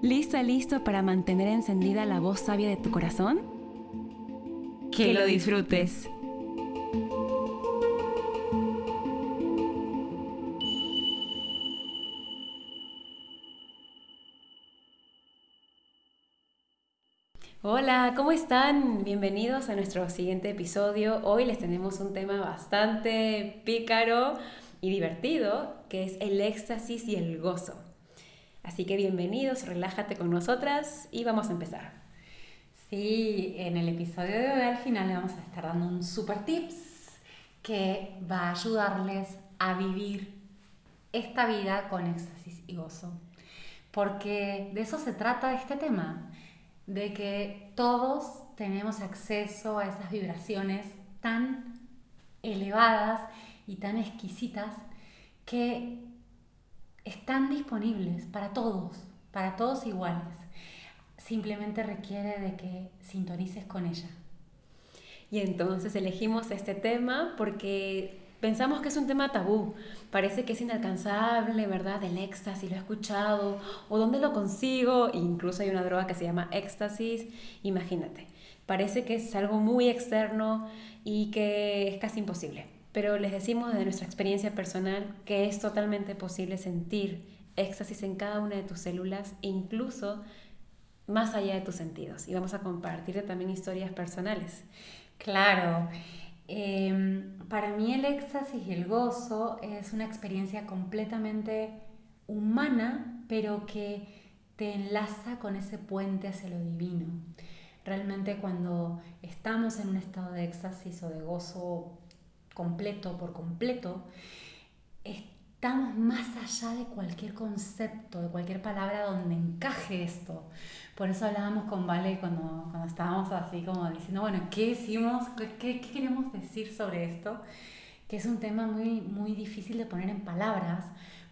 ¿Lista, listo para mantener encendida la voz sabia de tu corazón? Que, lo disfrutes. Hola, ¿cómo están? Bienvenidos a nuestro siguiente episodio. Hoy les tenemos un tema bastante pícaro y divertido, que es el éxtasis y el gozo. Así que bienvenidos, relájate con nosotras y vamos a empezar. Sí, en el episodio de hoy al final le vamos a estar dando un super tips que va a ayudarles a vivir esta vida con éxtasis y gozo. Porque de eso se trata este tema de que todos tenemos acceso a esas vibraciones tan elevadas y tan exquisitas que están disponibles para todos, para todos iguales. Simplemente requiere de que sintonices con ella. Y entonces elegimos este tema porque Pensamos que es un tema tabú, parece que es inalcanzable, ¿verdad? El éxtasis, lo he escuchado, o dónde lo consigo, incluso hay una droga que se llama éxtasis, imagínate, parece que es algo muy externo y que es casi imposible. Pero les decimos desde nuestra experiencia personal que es totalmente posible sentir éxtasis en cada una de tus células, incluso más allá de tus sentidos. Y vamos a compartirte también historias personales. Claro. Em, para mí el éxtasis y el gozo es una experiencia completamente humana, pero que te enlaza con ese puente hacia lo divino. Realmente cuando estamos en un estado de éxtasis o de gozo completo por completo, estamos más allá de cualquier concepto, de cualquier palabra donde encaje esto. Por eso hablábamos con Vale cuando, cuando estábamos así como diciendo, bueno, ¿qué decimos? ¿Qué, ¿Qué, queremos decir sobre esto? Que es un tema muy, muy difícil de poner en palabras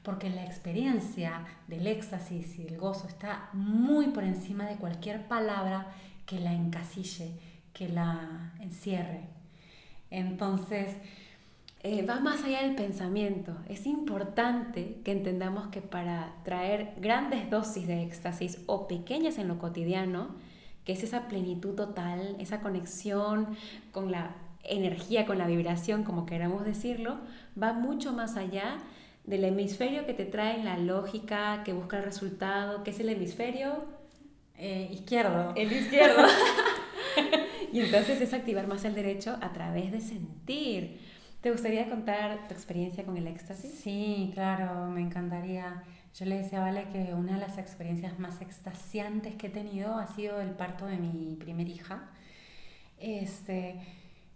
porque la experiencia del éxtasis y el gozo está muy por encima de cualquier palabra que la encasille, que la encierre. Entonces, eh, va más allá del pensamiento. Es importante que entendamos que para traer grandes dosis de éxtasis o pequeñas en lo cotidiano, que es esa plenitud total, esa conexión con la energía, con la vibración, como queramos decirlo, va mucho más allá del hemisferio que te trae la lógica, que busca el resultado, que es el hemisferio eh, izquierdo. El izquierdo. y entonces es activar más el derecho a través de sentir ¿Te gustaría contar tu experiencia con el éxtasis? Sí, claro, me encantaría. Yo le decía a Vale que una de las experiencias más extasiantes que he tenido ha sido el parto de mi primer hija. Este,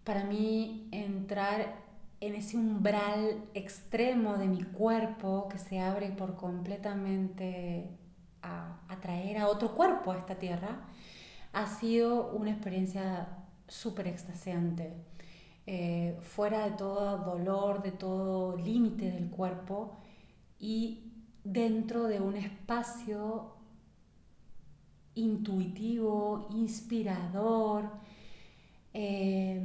para mí entrar en ese umbral extremo de mi cuerpo que se abre por completamente a atraer a otro cuerpo a esta tierra, ha sido una experiencia súper extasiante eh, fuera de todo dolor, de todo límite del cuerpo y dentro de un espacio intuitivo, inspirador, eh,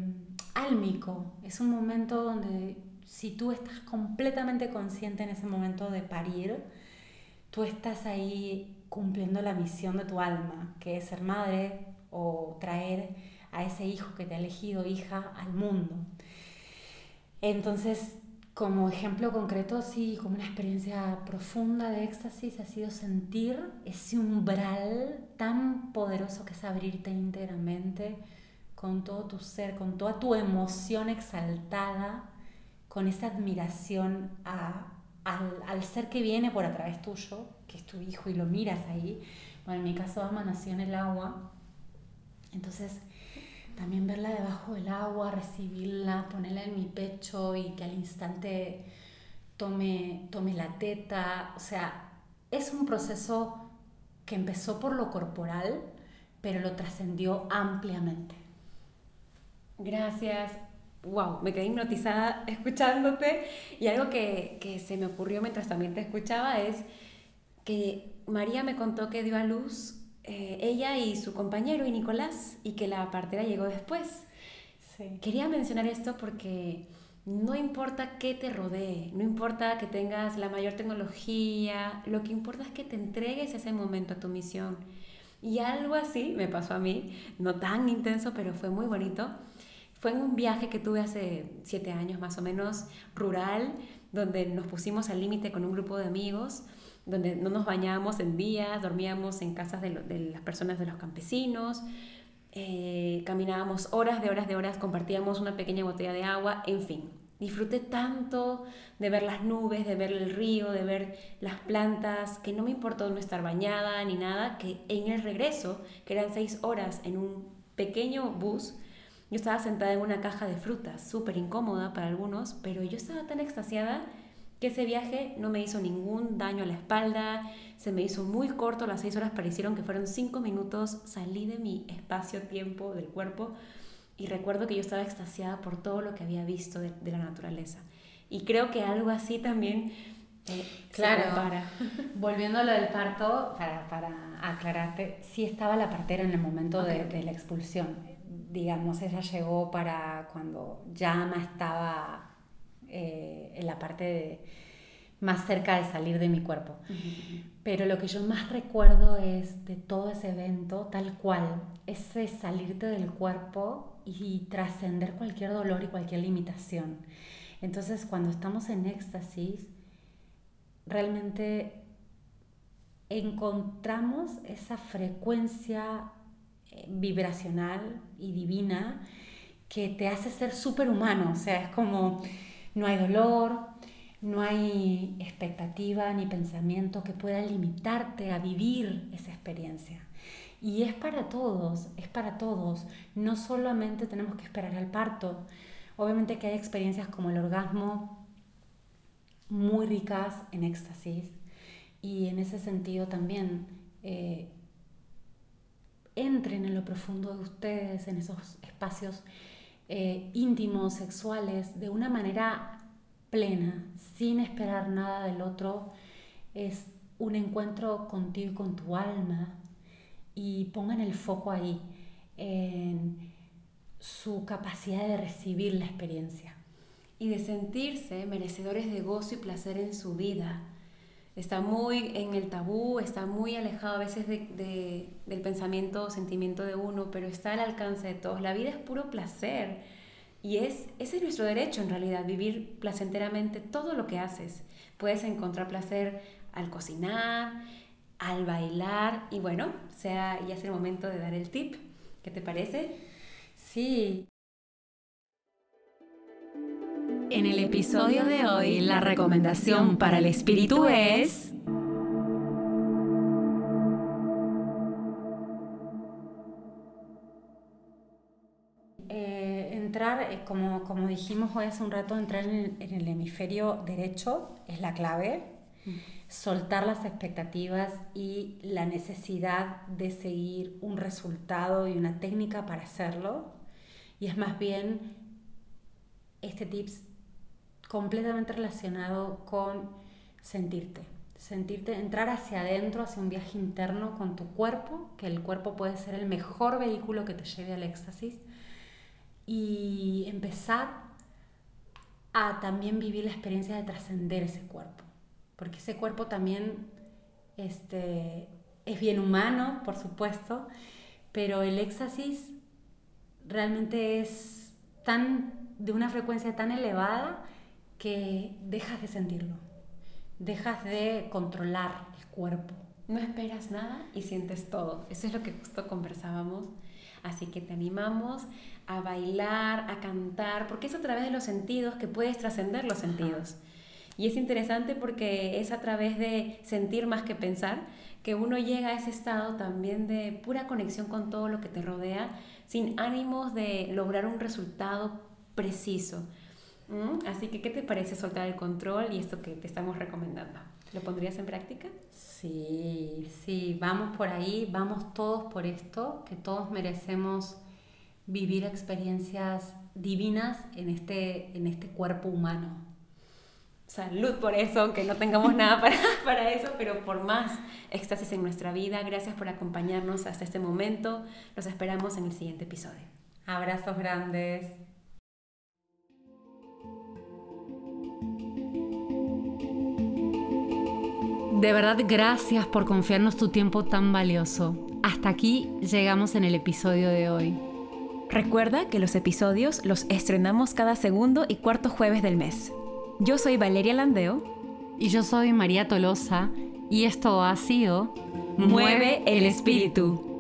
álmico. Es un momento donde si tú estás completamente consciente en ese momento de parir, tú estás ahí cumpliendo la misión de tu alma, que es ser madre o traer a ese hijo que te ha elegido hija al mundo. Entonces, como ejemplo concreto, sí, como una experiencia profunda de éxtasis ha sido sentir ese umbral tan poderoso que es abrirte íntegramente con todo tu ser, con toda tu emoción exaltada, con esa admiración al, al, ser que viene por a través tuyo, es tu hijo, y lo miras ahí. Bueno, en mi caso, Ama nació en el agua. Entonces, también verla debajo del agua, recibirla, ponerla en mi pecho y que al instante tome, tome la teta. O sea, es un proceso que empezó por lo corporal, pero lo trascendió ampliamente. Gracias. Wow, me quedé hipnotizada escuchándote y algo que, que se me ocurrió mientras también te escuchaba es que María me contó que dio a luz eh, ella y su compañero y Nicolás y que la partera llegó después. Quería mencionar esto porque no importa qué te rodee, no importa que tengas la mayor tecnología, lo que importa es que te entregues ese momento a tu misión. Y algo así me pasó a mí, no tan intenso, pero fue muy bonito. Fue en un viaje que tuve hace siete años más o menos, rural, donde nos pusimos al límite con un grupo de amigos donde no nos bañábamos en días, dormíamos en casas de, las personas de los campesinos, eh, caminábamos horas de horas de horas, compartíamos una pequeña botella de agua, en fin. Disfruté tanto de ver las nubes, de ver el río, de ver las plantas, que no me importó no estar bañada ni nada, que en el regreso, que eran seis horas en un pequeño bus, yo estaba sentada en una caja de frutas, súper incómoda para algunos, pero yo estaba tan extasiada que ese viaje no me hizo ningún daño a la espalda, se me hizo muy corto, las seis horas parecieron que fueron cinco minutos, salí de mi espacio-tiempo del cuerpo y recuerdo que yo estaba extasiada por todo lo que había visto de, la naturaleza. Y creo que algo así también eh, claro, volviendo a lo del parto, para, para, aclararte, sí estaba la partera en el momento de, de, la expulsión. Digamos, ella llegó para cuando Llama estaba eh, en la parte más cerca de salir de mi cuerpo. Pero lo que yo más recuerdo es de todo ese evento, tal cual, ese salirte del cuerpo y trascender cualquier dolor y cualquier limitación. Entonces, cuando estamos en éxtasis, realmente encontramos esa frecuencia eh, vibracional y divina que te hace ser superhumano. O sea, es como no hay dolor, no hay expectativa ni pensamiento que pueda limitarte a vivir esa experiencia. Y es para todos, es para todos. No solamente tenemos que esperar al parto. Obviamente que hay experiencias como el orgasmo muy ricas en éxtasis. Y en ese sentido también eh, entren en lo profundo de ustedes, en esos espacios eh, íntimos, sexuales, de una manera plena, sin esperar nada del otro. Es un encuentro contigo y con tu alma. Y pongan el foco ahí, en su capacidad de recibir la experiencia. Y de sentirse merecedores de gozo y placer en su vida está muy en el tabú, está muy alejado a veces de, del pensamiento o sentimiento de uno, pero está al alcance de todos. La vida es puro placer y es, ese es nuestro derecho en realidad, vivir placenteramente todo lo que haces. Puedes encontrar placer al cocinar, al bailar y bueno, sea ya es el momento de dar el tip. ¿Qué te parece? Sí, en el episodio de hoy, la recomendación para el espíritu es... Eh, entrar, eh, como, como, dijimos hoy hace un rato, entrar en el, hemisferio derecho es la clave. Soltar las expectativas y la necesidad de seguir un resultado y una técnica para hacerlo. Y es más bien este tips completamente relacionado con sentirte. Sentirte, entrar hacia adentro, hacia un viaje interno con tu cuerpo, que el cuerpo puede ser el mejor vehículo que te lleve al éxtasis, y empezar a también vivir la experiencia de trascender ese cuerpo, porque ese cuerpo también este, es bien humano, por supuesto, pero el éxtasis realmente es tan de una frecuencia tan elevada que dejas de sentirlo, dejas de controlar el cuerpo. No esperas nada y sientes todo. Eso es lo que justo conversábamos. Así que te animamos a bailar, a cantar, porque es a través de los sentidos que puedes trascender los sentidos. Y es interesante porque es a través de sentir más que pensar que uno llega a ese estado también de pura conexión con todo lo que te rodea, sin ánimos de lograr un resultado preciso. Así que, ¿qué te parece soltar el control y esto que te estamos recomendando? ¿Lo pondrías en práctica? Sí, sí, vamos por ahí, vamos todos por esto, que todos merecemos vivir experiencias divinas en este, en este cuerpo humano. Salud por eso, aunque no tengamos nada para, para eso, pero por más éxtasis en nuestra vida. Gracias por acompañarnos hasta este momento. Los esperamos en el siguiente episodio. Abrazos grandes. De verdad, gracias por confiarnos tu tiempo tan valioso. Hasta aquí llegamos en el episodio de hoy. Recuerda que los episodios los estrenamos cada segundo y cuarto jueves del mes. Yo soy Valeria Landeo. Y yo soy María Tolosa. Y esto ha sido Mueve el espíritu.